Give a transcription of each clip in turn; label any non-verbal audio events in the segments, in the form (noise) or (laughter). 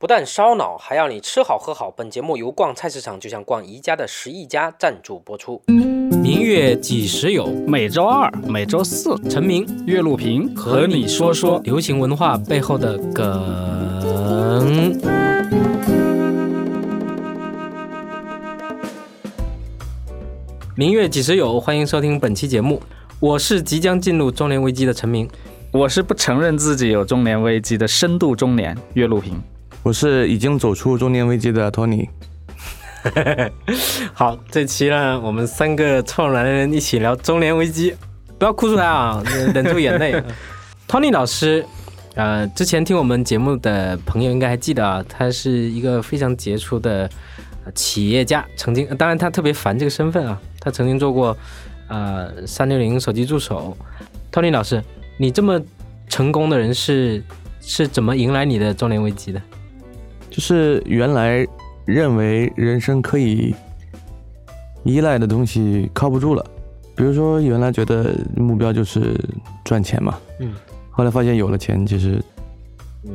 不但烧脑，还要你吃好喝好。本节目由逛菜市场就像逛宜家的十亿家赞助播出。明月几时有？每周二、每周四，陈明岳路平和你说说流行文化背后的梗。明月几时有？欢迎收听本期节目，我是即将进入中年危机的陈明，我是不承认自己有中年危机的深度中年岳路平。我是已经走出中年危机的托尼。(laughs) 好，这期呢，我们三个臭男人一起聊中年危机，不要哭出来啊，忍住眼泪。(laughs) Tony 老师，呃，之前听我们节目的朋友应该还记得啊，他是一个非常杰出的企业家，曾经，当然他特别烦这个身份啊。他曾经做过，呃，三六零手机助手。Tony 老师，你这么成功的人是是怎么迎来你的中年危机的？就是原来认为人生可以依赖的东西靠不住了，比如说原来觉得目标就是赚钱嘛，嗯，后来发现有了钱，其实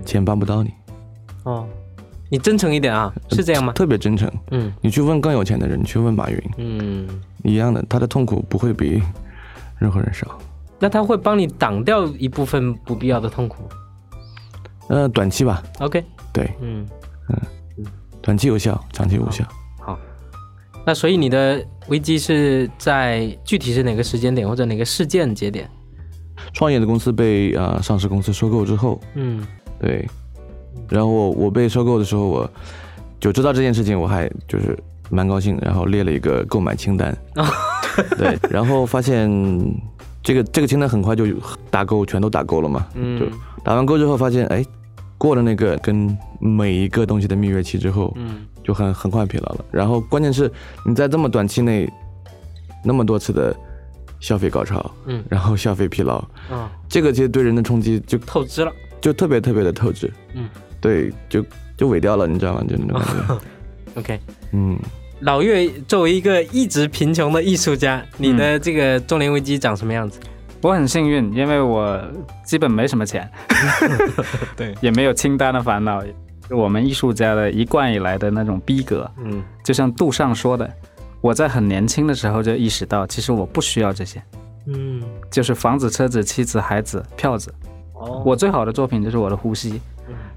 钱帮不到你。哦。你真诚一点啊，是这样吗？特别真诚。嗯，你去问更有钱的人，你去问马云，嗯，一样的，他的痛苦不会比任何人少。那他会帮你挡掉一部分不必要的痛苦？呃，短期吧。OK。对。嗯嗯嗯，短期有效，长期无效。好。那所以你的危机是在具体是哪个时间点或者哪个事件节点？创业的公司被啊上市公司收购之后。嗯。对。然后我我被收购的时候，我就知道这件事情，我还就是蛮高兴，然后列了一个购买清单。(laughs) 对，然后发现这个这个清单很快就打勾，全都打勾了嘛。嗯。就打完勾之后，发现哎，过了那个跟每一个东西的蜜月期之后，嗯，就很很快疲劳了。然后关键是你在这么短期内那么多次的消费高潮，嗯，然后消费疲劳，嗯，这个其实对人的冲击就透支了，就特别特别的透支，嗯。对，就就萎掉了，你知道吗？就那种感觉。(laughs) OK，嗯，老岳作为一个一直贫穷的艺术家，你的这个中年危机长什么样子？我很幸运，因为我基本没什么钱，(laughs) 对，也没有清单的烦恼。我们艺术家的一贯以来的那种逼格，嗯，就像杜尚说的，我在很年轻的时候就意识到，其实我不需要这些，嗯，就是房子、车子、妻子、孩子、票子。哦，我最好的作品就是我的呼吸。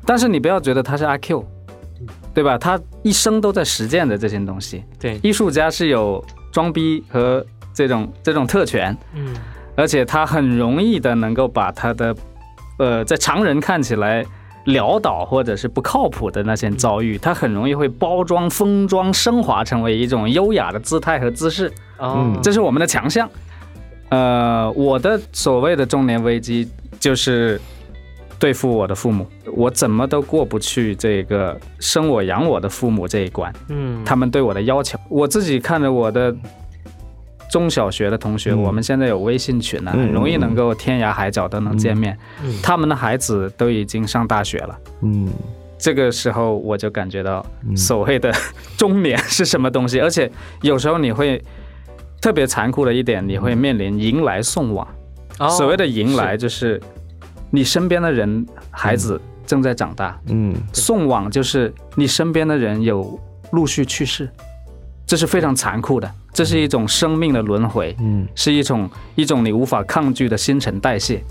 但是你不要觉得他是阿 Q，对吧？他一生都在实践的这些东西。对，艺术家是有装逼和这种这种特权，嗯，而且他很容易的能够把他的，呃，在常人看起来潦倒或者是不靠谱的那些遭遇，他很容易会包装、封装、升华成为一种优雅的姿态和姿势。哦，这是我们的强项。呃，我的所谓的中年危机就是。对付我的父母，我怎么都过不去这个生我养我的父母这一关。嗯，他们对我的要求，我自己看着我的中小学的同学，我们现在有微信群呢，很容易能够天涯海角都能见面。他们的孩子都已经上大学了。嗯，这个时候我就感觉到所谓的中年是什么东西，而且有时候你会特别残酷的一点，你会面临迎来送往。所谓的迎来就是。你身边的人，孩子正在长大，嗯，送往就是你身边的人有陆续去世，这是非常残酷的，这是一种生命的轮回，嗯，是一种一种你无法抗拒的新陈代谢。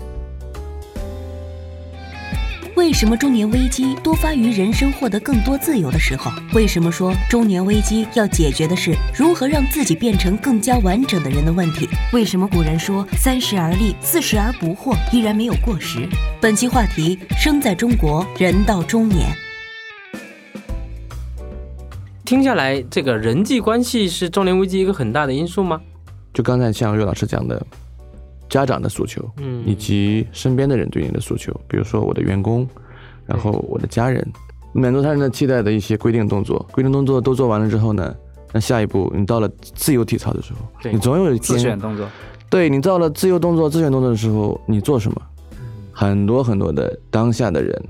为什么中年危机多发于人生获得更多自由的时候？为什么说中年危机要解决的是如何让自己变成更加完整的人的问题？为什么古人说三十而立，四十而不惑依然没有过时？本期话题：生在中国，人到中年。听下来，这个人际关系是中年危机一个很大的因素吗？就刚才像岳老师讲的。家长的诉求，嗯，以及身边的人对你的诉求，比如说我的员工，然后我的家人，满足他人的期待的一些规定动作，规定动作都做完了之后呢，那下一步你到了自由体操的时候，你总有一天自选动作，对你到了自由动作、自选动作的时候，你做什么？很多很多的当下的人，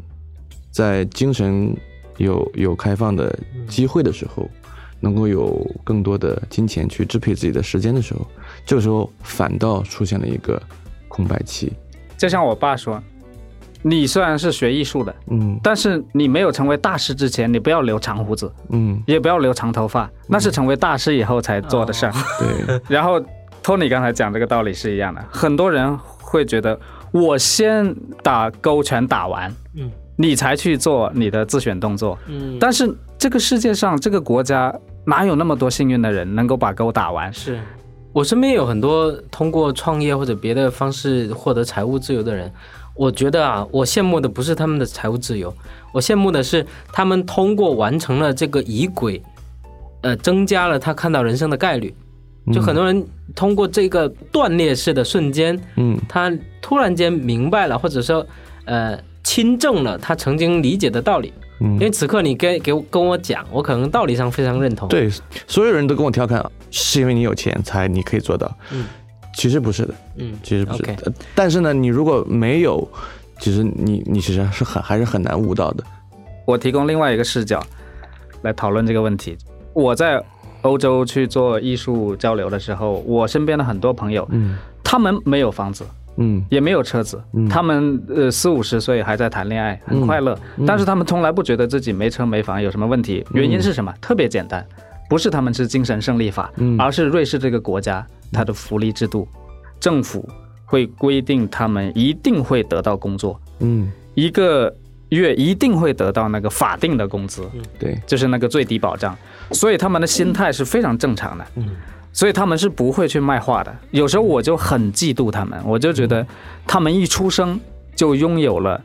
在精神有有开放的机会的时候，能够有更多的金钱去支配自己的时间的时候。这个时候反倒出现了一个空白期，就像我爸说：“你虽然是学艺术的，嗯，但是你没有成为大师之前，你不要留长胡子，嗯，也不要留长头发，那是成为大师以后才做的事儿。(laughs) 对。(laughs) 然后托尼刚才讲这个道理是一样的，很多人会觉得我先打勾拳打完，嗯，你才去做你的自选动作，嗯，但是这个世界上这个国家哪有那么多幸运的人能够把勾打完？是。我身边有很多通过创业或者别的方式获得财务自由的人，我觉得啊，我羡慕的不是他们的财务自由，我羡慕的是他们通过完成了这个仪轨，呃，增加了他看到人生的概率。就很多人通过这个断裂式的瞬间，嗯，他突然间明白了，或者说，呃，亲证了他曾经理解的道理。嗯因为此刻你跟给我跟我讲，我可能道理上非常认同。对，所有人都跟我调侃，是因为你有钱才你可以做到。嗯，其实不是的。嗯，其实不是的。但是呢，你如果没有，其实你你其实是很还是很难悟到的。我提供另外一个视角来讨论这个问题。我在欧洲去做艺术交流的时候，我身边的很多朋友，嗯，他们没有房子。嗯，也没有车子，他们呃四五十岁还在谈恋爱，很快乐。但是他们从来不觉得自己没车没房有什么问题。原因是什么？特别简单，不是他们是精神胜利法，而是瑞士这个国家它的福利制度，政府会规定他们一定会得到工作，嗯，一个月一定会得到那个法定的工资，对，就是那个最低保障。所以他们的心态是非常正常的，嗯。所以他们是不会去卖画的。有时候我就很嫉妒他们，我就觉得他们一出生就拥有了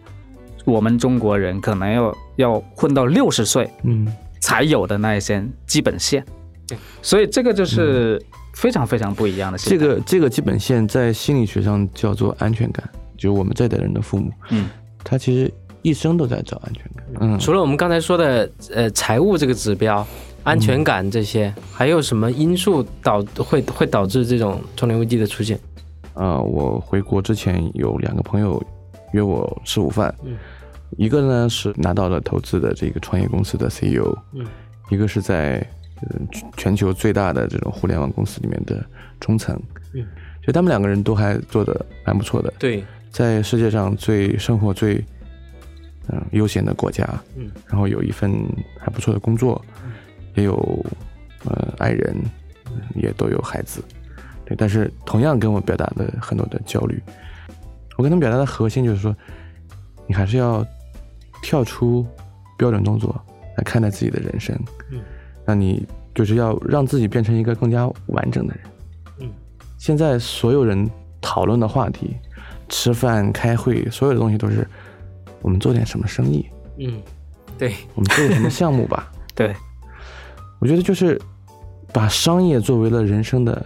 我们中国人可能要要混到六十岁，嗯，才有的那一些基本线。对，所以这个就是非常非常不一样的。这个这个基本线在心理学上叫做安全感，就是我们这代人的父母，嗯，他其实一生都在找安全感。嗯，除了我们刚才说的呃财务这个指标。安全感这些，还有什么因素导会会导致这种中年危机的出现？啊，我回国之前有两个朋友约我吃午饭，一个呢是拿到了投资的这个创业公司的 CEO，嗯，一个是在全球最大的这种互联网公司里面的中层，嗯，就他们两个人都还做的蛮不错的，对，在世界上最生活最嗯悠闲的国家，嗯，然后有一份还不错的工作。也有，呃，爱人，也都有孩子，对，但是同样跟我表达的很多的焦虑。我跟他们表达的核心就是说，你还是要跳出标准动作来看待自己的人生，嗯，那你就是要让自己变成一个更加完整的人，嗯。现在所有人讨论的话题，吃饭、开会，所有的东西都是我们做点什么生意，嗯，对，我们做点什么项目吧，(laughs) 对。我觉得就是把商业作为了人生的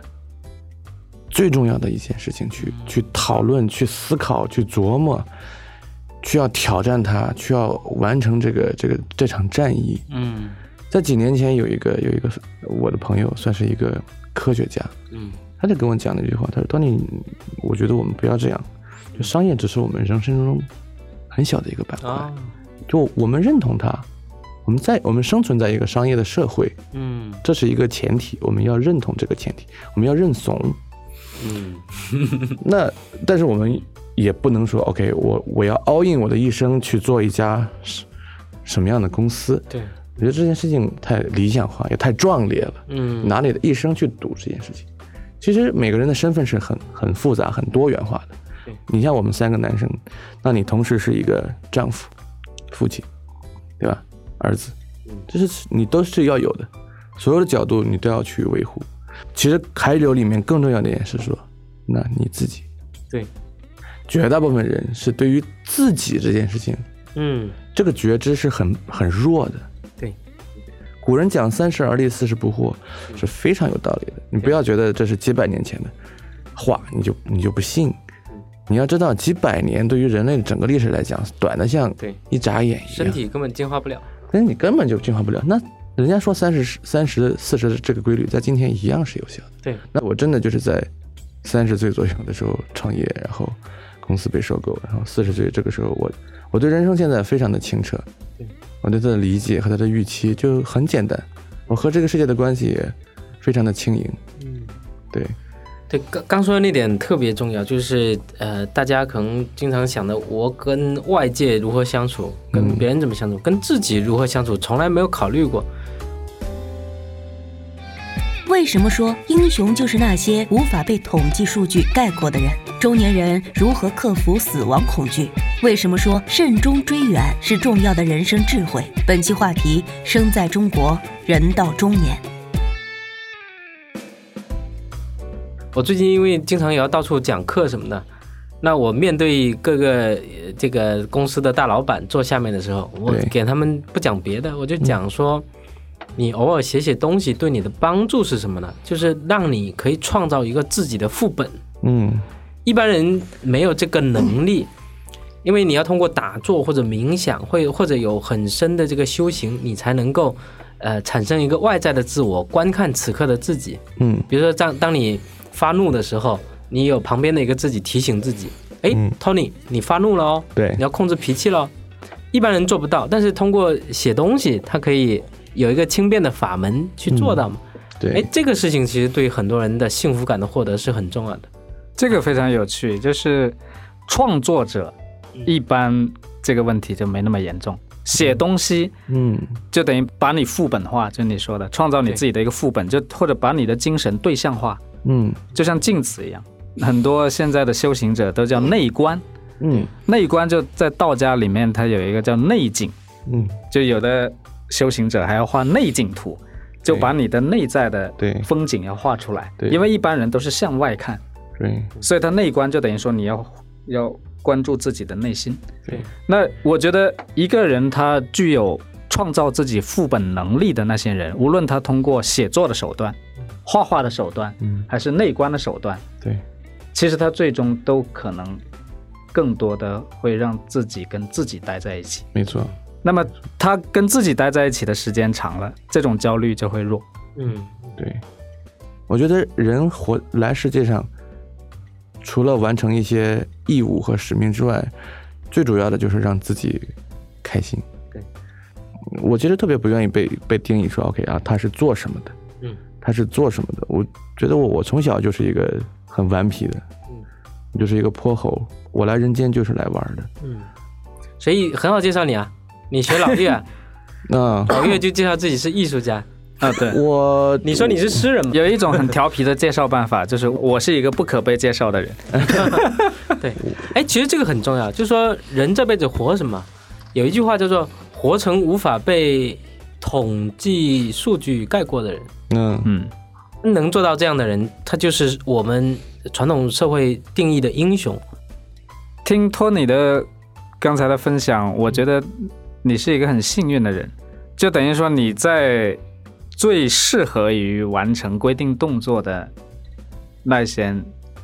最重要的一件事情去去讨论、去思考、去琢磨，去要挑战它，去要完成这个这个这场战役。嗯，在几年前有一个有一个我的朋友，算是一个科学家。嗯，他就跟我讲了一句话，他说：“当你，我觉得我们不要这样，就商业只是我们人生中很小的一个板块，就我们认同它。”我们在我们生存在一个商业的社会，嗯，这是一个前提，我们要认同这个前提，我们要认怂，嗯，(laughs) 那但是我们也不能说，OK，我我要 all in 我的一生去做一家什什么样的公司？对，我觉得这件事情太理想化，也太壮烈了，嗯，拿你的一生去赌这件事情，其实每个人的身份是很很复杂、很多元化的。你像我们三个男生，那你同时是一个丈夫、父亲，对吧？儿子，这是你都是要有的，所有的角度你都要去维护。其实海流里面更重要的一点是说，那你自己，对，绝大部分人是对于自己这件事情，嗯，这个觉知是很很弱的。对，古人讲三十而立，四十不惑，是非常有道理的。你不要觉得这是几百年前的。话，你就你就不信。你要知道，几百年对于人类整个历史来讲，短的像一眨眼一样，身体根本进化不了。那你根本就进化不了。那人家说三十、三十、四十这个规律，在今天一样是有效的。对，那我真的就是在三十岁左右的时候创业，然后公司被收购，然后四十岁这个时候，我我对人生现在非常的清澈。对，我对他的理解和他的预期就很简单。我和这个世界的关系也非常的轻盈。嗯，对。对，刚刚说的那点特别重要，就是呃，大家可能经常想的，我跟外界如何相处，跟别人怎么相处，跟自己如何相处，从来没有考虑过。为什么说英雄就是那些无法被统计数据概括的人？中年人如何克服死亡恐惧？为什么说慎终追远是重要的人生智慧？本期话题：生在中国，人到中年。我最近因为经常也要到处讲课什么的，那我面对各个这个公司的大老板坐下面的时候，我给他们不讲别的，我就讲说，你偶尔写写东西对你的帮助是什么呢？就是让你可以创造一个自己的副本。嗯，一般人没有这个能力，因为你要通过打坐或者冥想，会或者有很深的这个修行，你才能够呃产生一个外在的自我观看此刻的自己。嗯，比如说当当你。发怒的时候，你有旁边的一个自己提醒自己，哎，Tony，你发怒了哦，对，你要控制脾气了。一般人做不到，但是通过写东西，他可以有一个轻便的法门去做到嘛。对，哎，这个事情其实对很多人的幸福感的获得是很重要的。这个非常有趣，就是创作者一般这个问题就没那么严重。写东西，嗯，就等于把你副本化，就你说的，创造你自己的一个副本，就或者把你的精神对象化。嗯，就像镜子一样，很多现在的修行者都叫内观。嗯，内观就在道家里面，它有一个叫内景。嗯，就有的修行者还要画内景图，就把你的内在的风景要画出来。对，因为一般人都是向外看。对，所以他内观就等于说你要要关注自己的内心。对，那我觉得一个人他具有创造自己副本能力的那些人，无论他通过写作的手段。画画的手段，嗯，还是内观的手段，对，其实他最终都可能更多的会让自己跟自己待在一起，没错。那么他跟自己待在一起的时间长了，这种焦虑就会弱。嗯，对。我觉得人活来世界上，除了完成一些义务和使命之外，最主要的就是让自己开心。对，我其实特别不愿意被被定义说，OK 啊，他是做什么的。他是做什么的？我觉得我我从小就是一个很顽皮的，嗯，就是一个泼猴。我来人间就是来玩的，嗯，所以很好介绍你啊，你学老岳，(laughs) 啊，老岳就介绍自己是艺术家 (laughs) 啊，对我，你说你是诗人吗？有一种很调皮的介绍办法，就是我是一个不可被介绍的人，(laughs) 对，哎，其实这个很重要，就是说人这辈子活什么？有一句话叫做“活成无法被统计数据概括的人”。嗯。嗯，能做到这样的人，他就是我们传统社会定义的英雄。听托尼的刚才的分享，我觉得你是一个很幸运的人，就等于说你在最适合于完成规定动作的那些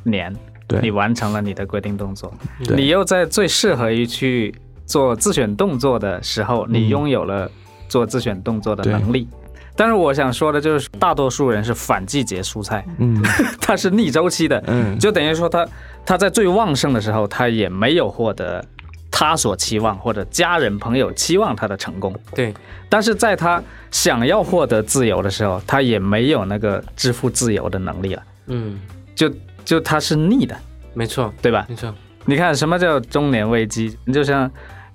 年，你完成了你的规定动作，你又在最适合于去做自选动作的时候，你拥有了做自选动作的能力。但是我想说的就是，大多数人是反季节蔬菜，嗯，(laughs) 它是逆周期的，嗯，就等于说他他在最旺盛的时候，他也没有获得他所期望或者家人朋友期望他的成功，对。但是在他想要获得自由的时候，他也没有那个支付自由的能力了，嗯，就就他是逆的，没错，对吧？没错。你看什么叫中年危机？你就像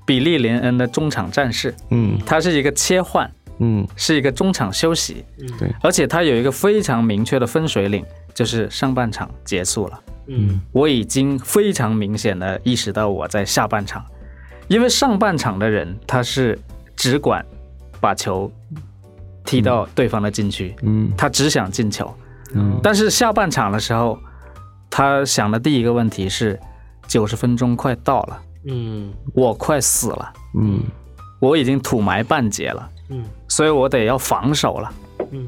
比利林恩的中场战事，嗯，它是一个切换。嗯，是一个中场休息，嗯，对，而且它有一个非常明确的分水岭，就是上半场结束了，嗯，我已经非常明显的意识到我在下半场，因为上半场的人他是只管把球踢到对方的禁区，嗯，他只想进球，嗯，但是下半场的时候，他想的第一个问题是九十分钟快到了，嗯，我快死了，嗯，我已经土埋半截了。嗯，所以我得要防守了。嗯，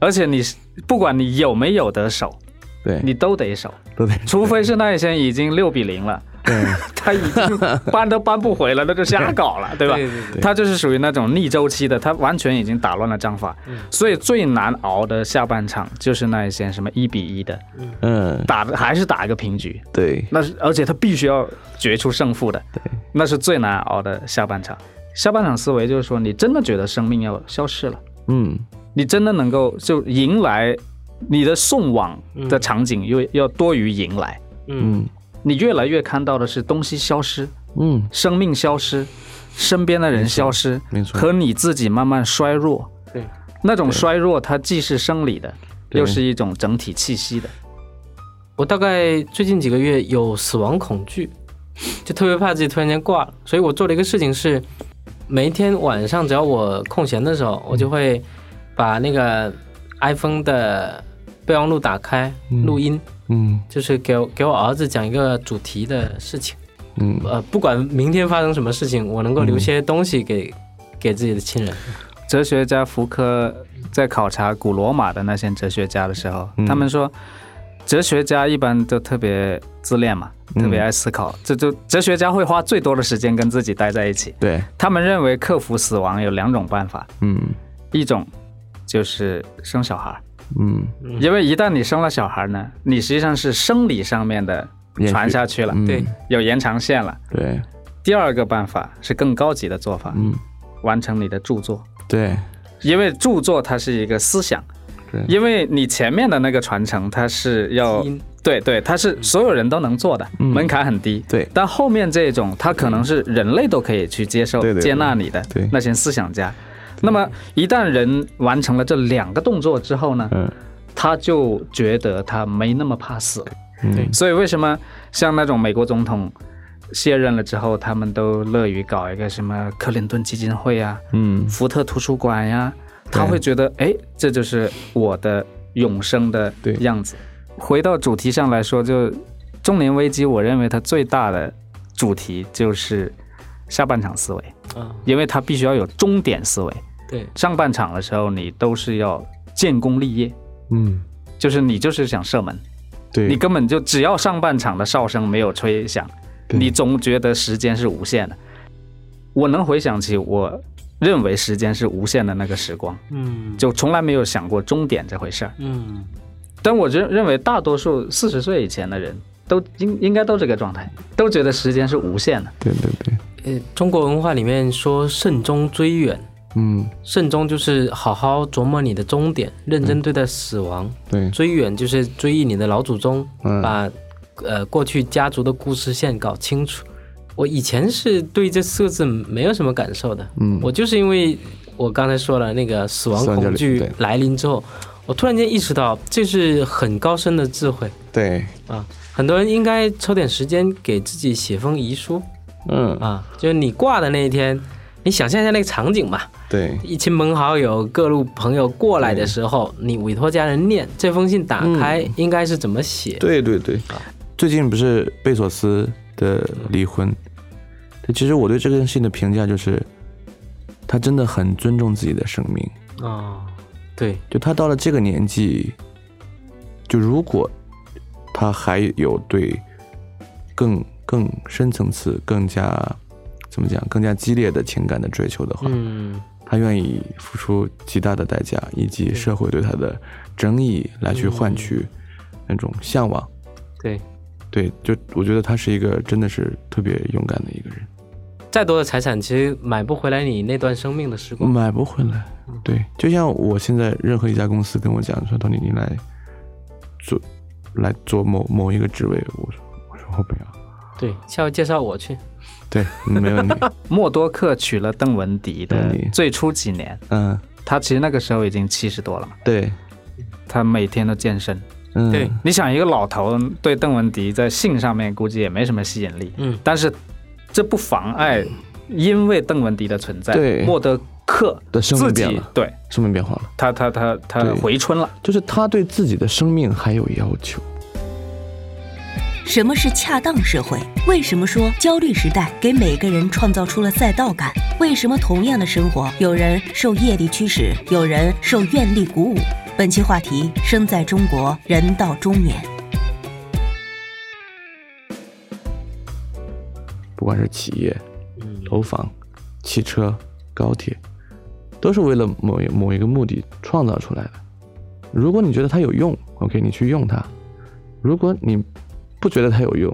而且你不管你有没有得守，对。你都得守，都得，除非是那一些已经六比零了，对，(laughs) 他已经搬都搬不回了，那就瞎搞了，对吧？对对对，他就是属于那种逆周期的，他完全已经打乱了章法。所以最难熬的下半场就是那一些什么一比一的，嗯，打的还是打一个平局，对，那是而且他必须要决出胜负的，对，那是最难熬的下半场。下半场思维就是说，你真的觉得生命要消失了，嗯，你真的能够就迎来你的送往的场景又要多于迎来。嗯，你越来越看到的是东西消失，嗯，生命消失，身边的人消失，没错，和你自己慢慢衰弱。对，那种衰弱，它既是生理的，又是一种整体气息的。我大概最近几个月有死亡恐惧，就特别怕自己突然间挂了，所以我做了一个事情是，每一天晚上只要我空闲的时候，我就会把那个 iPhone 的备忘录打开录音。嗯，就是给给我儿子讲一个主题的事情，嗯，呃，不管明天发生什么事情，我能够留些东西给给自己的亲人。哲学家福柯在考察古罗马的那些哲学家的时候，他们说，哲学家一般都特别自恋嘛，特别爱思考，这就哲学家会花最多的时间跟自己待在一起。对他们认为克服死亡有两种办法，嗯，一种就是生小孩。嗯，因为一旦你生了小孩呢，你实际上是生理上面的传下去了，对，有延长线了。对，第二个办法是更高级的做法，嗯，完成你的著作。对，因为著作它是一个思想，对，因为你前面的那个传承它是要，对对，它是所有人都能做的，门槛很低。对，但后面这种它可能是人类都可以去接受、接纳你的那些思想家。那么一旦人完成了这两个动作之后呢，嗯，他就觉得他没那么怕死，对，所以为什么像那种美国总统卸任了之后，他们都乐于搞一个什么克林顿基金会啊，嗯，福特图书馆呀，他会觉得，哎，这就是我的永生的样子。回到主题上来说，就中年危机，我认为它最大的主题就是下半场思维，啊，因为他必须要有终点思维。对，上半场的时候你都是要建功立业，嗯，就是你就是想射门，对，你根本就只要上半场的哨声没有吹响，你总觉得时间是无限的。我能回想起我认为时间是无限的那个时光，嗯，就从来没有想过终点这回事儿，嗯。但我认认为大多数四十岁以前的人都应应该都这个状态，都觉得时间是无限的。对对对，呃，中国文化里面说慎终追远。嗯，慎终就是好好琢磨你的终点，认真对待死亡。对，追远就是追忆你的老祖宗，把呃过去家族的故事线搞清楚。我以前是对这四个字没有什么感受的，嗯，我就是因为我刚才说了那个死亡恐惧来临之后，我突然间意识到这是很高深的智慧。对，啊，很多人应该抽点时间给自己写封遗书。嗯，啊，就是你挂的那一天。你想象一下那个场景吧，对，一亲朋好友、各路朋友过来的时候，你委托家人念这封信，打开应该是怎么写？对对对，最近不是贝索斯的离婚，其实我对这件事情的评价就是，他真的很尊重自己的生命。啊，对，就他到了这个年纪，就如果他还有对更更深层次、更加。怎么讲？更加激烈的情感的追求的话，嗯，他愿意付出极大的代价，以及社会对他的争议来去换取那种向往。对，对，就我觉得他是一个真的是特别勇敢的一个人。再多的财产，其实买不回来你那段生命的时光。买不回来。对，就像我现在任何一家公司跟我讲说，托尼，你来做来做某某一个职位，我说我说我不要。对，下回介绍我去。对，没问题。(laughs) 默多克娶了邓文迪的最初几年，嗯，他其实那个时候已经七十多了嘛。对，他每天都健身。嗯，对，你想一个老头对邓文迪在性上面估计也没什么吸引力，嗯，但是这不妨碍，因为邓文迪的存在，对，默多克的生命变了，对，生命变化了，他他他他回春了，就是他对自己的生命还有要求。什么是恰当社会？为什么说焦虑时代给每个人创造出了赛道感？为什么同样的生活，有人受业力驱使，有人受愿力鼓舞？本期话题：生在中国，人到中年。不管是企业、楼房、汽车、高铁，都是为了某一某一个目的创造出来的。如果你觉得它有用，OK，你去用它；如果你不觉得它有用，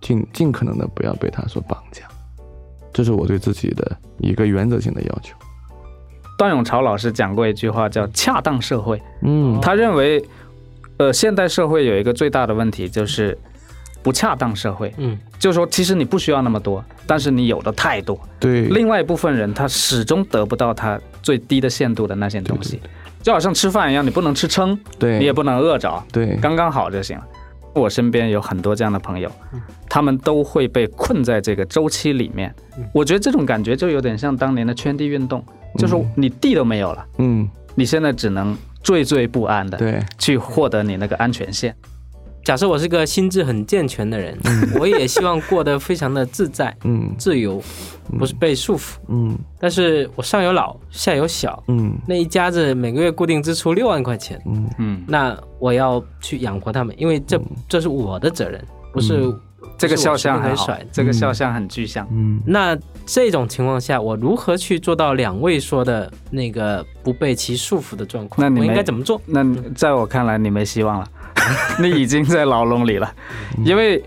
尽尽可能的不要被它所绑架，这是我对自己的一个原则性的要求。段永潮老师讲过一句话，叫“恰当社会”。嗯，他认为呃，现代社会有一个最大的问题就是不恰当社会。嗯，就是说，其实你不需要那么多，但是你有的太多。对。另外一部分人，他始终得不到他最低的限度的那些东西，就好像吃饭一样，你不能吃撑，对，你也不能饿着，对，刚刚好就行了。我身边有很多这样的朋友，他们都会被困在这个周期里面。我觉得这种感觉就有点像当年的圈地运动，就是你地都没有了，嗯，你现在只能。惴惴不安的，对，去获得你那个安全线。假设我是个心智很健全的人，我也希望过得非常的自在，嗯，自由，不是被束缚，嗯。但是我上有老，下有小，嗯，那一家子每个月固定支出六万块钱，嗯。嗯，那我要去养活他们，因为这这是我的责任，不是。这个肖像很帅，这个肖像很具象。嗯，那这种情况下，我如何去做到两位说的那个不被其束缚的状况？那你应该怎么做？那在我看来，你没希望了，(laughs) 你已经在牢笼里了。因为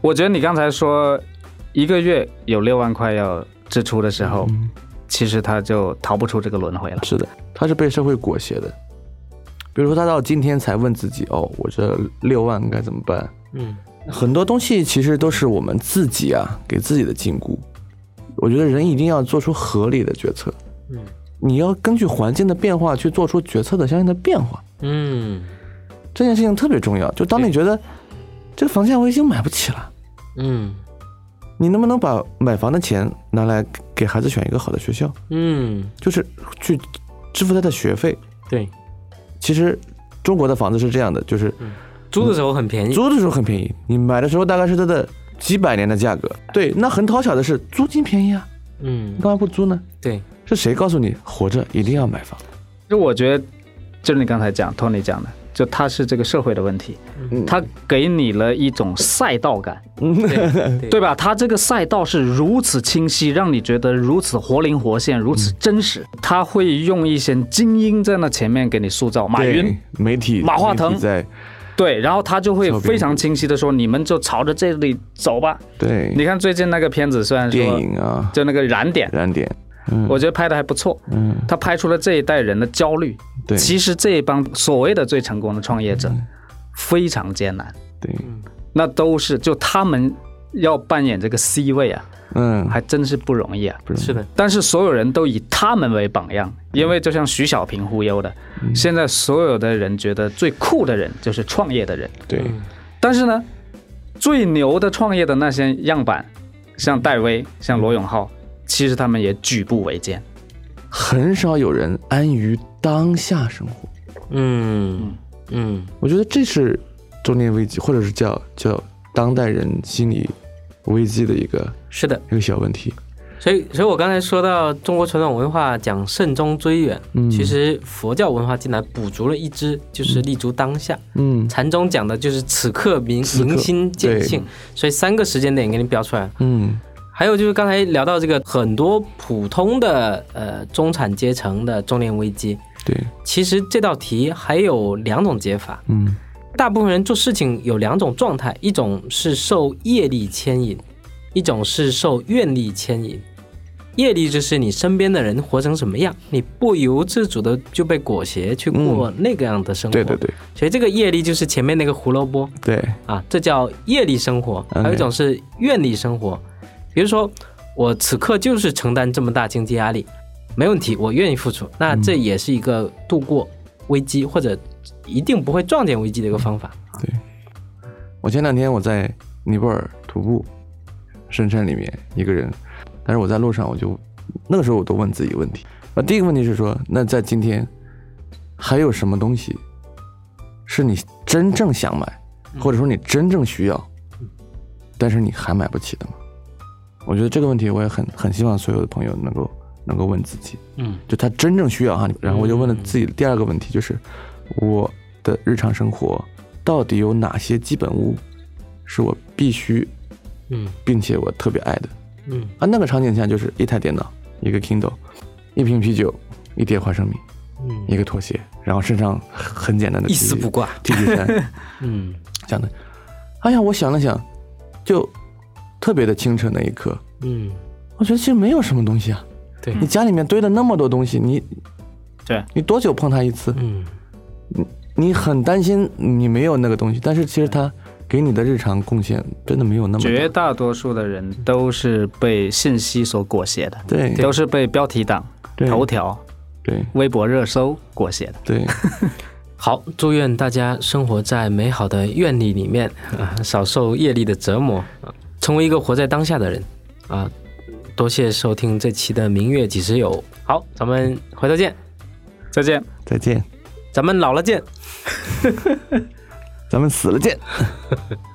我觉得你刚才说一个月有六万块要支出的时候，其实他就逃不出这个轮回了。是的，他是被社会裹挟的。比如说，他到今天才问自己：“哦，我这六万该怎么办？”嗯。很多东西其实都是我们自己啊给自己的禁锢。我觉得人一定要做出合理的决策。嗯，你要根据环境的变化去做出决策的相应的变化。嗯，这件事情特别重要。就当你觉得这个房价我已经买不起了，嗯，你能不能把买房的钱拿来给孩子选一个好的学校？嗯，就是去支付他的学费。对，其实中国的房子是这样的，就是。租的时候很便宜，租的时候很便宜，你买的时候大概是它的几百年的价格。对，那很讨巧的是租金便宜啊。嗯，干嘛不租呢？对，是谁告诉你活着一定要买房？就我觉得，就是你刚才讲，Tony 讲的，就它是这个社会的问题，它给你了一种赛道感，对吧？它这个赛道是如此清晰，让你觉得如此活灵活现，如此真实。他会用一些精英在那前面给你塑造，马云、媒体、马化腾在。对，然后他就会非常清晰的说：“你们就朝着这里走吧。”对，你看最近那个片子，虽然说电影啊，就那个燃点，燃点，我觉得拍的还不错。嗯，他拍出了这一代人的焦虑。对，其实这一帮所谓的最成功的创业者，非常艰难。对，那都是就他们要扮演这个 C 位啊。嗯，还真是不容易啊！是的，但是所有人都以他们为榜样，因为就像徐小平忽悠的，现在所有的人觉得最酷的人就是创业的人。对，但是呢，最牛的创业的那些样板，像戴威、像罗永浩，其实他们也举步维艰，很少有人安于当下生活。嗯嗯，我觉得这是中年危机，或者是叫叫当代人心理。危机的一个是的。一个小问题，所以所以我刚才说到中国传统文化讲慎终追远，嗯，其实佛教文化进来补足了一支，就是立足当下，嗯，禅宗讲的就是此刻明明心见性，所以三个时间点给你标出来，嗯，还有就是刚才聊到这个很多普通的呃中产阶层的中年危机，对，其实这道题还有两种解法，嗯。大部分人做事情有两种状态，一种是受业力牵引，一种是受愿力牵引。业力就是你身边的人活成什么样，你不由自主的就被裹挟去过那个样的生活。对对对。所以这个业力就是前面那个胡萝卜。对。啊，这叫业力生活。还有一种是愿力生活，比如说我此刻就是承担这么大经济压力，没问题，我愿意付出，那这也是一个度过危机或者。一定不会撞见危机的一个方法。对，我前两天我在尼泊尔徒步，深山里面一个人，但是我在路上，我就那个时候我都问自己问题。啊，第一个问题是说，那在今天还有什么东西是你真正想买，或者说你真正需要，但是你还买不起的吗？我觉得这个问题我也很很希望所有的朋友能够能够问自己。嗯，就他真正需要哈，然后我就问了自己的第二个问题就是。我的日常生活到底有哪些基本物是我必须，嗯，并且我特别爱的，嗯啊，那个场景下就是一台电脑，一个 Kindle，一瓶啤酒，一碟花生米，嗯，一个拖鞋，然后身上很简单的一丝不挂 T 恤衫，(laughs) 嗯，这样的。哎呀，我想了想，就特别的清澈那一刻，嗯，我觉得其实没有什么东西啊，对。你家里面堆了那么多东西，你，对。你多久碰它一次？嗯。你你很担心你没有那个东西，但是其实他给你的日常贡献真的没有那么。绝大多数的人都是被信息所裹挟的，对，都是被标题党、头条、对。微博热搜裹挟的，对。(laughs) 好，祝愿大家生活在美好的愿力里面啊，少受业力的折磨，成为一个活在当下的人啊！多谢收听这期的明月几时有。好，咱们回头见，再见，再见，咱们老了见，(laughs) 咱们死了见。(laughs)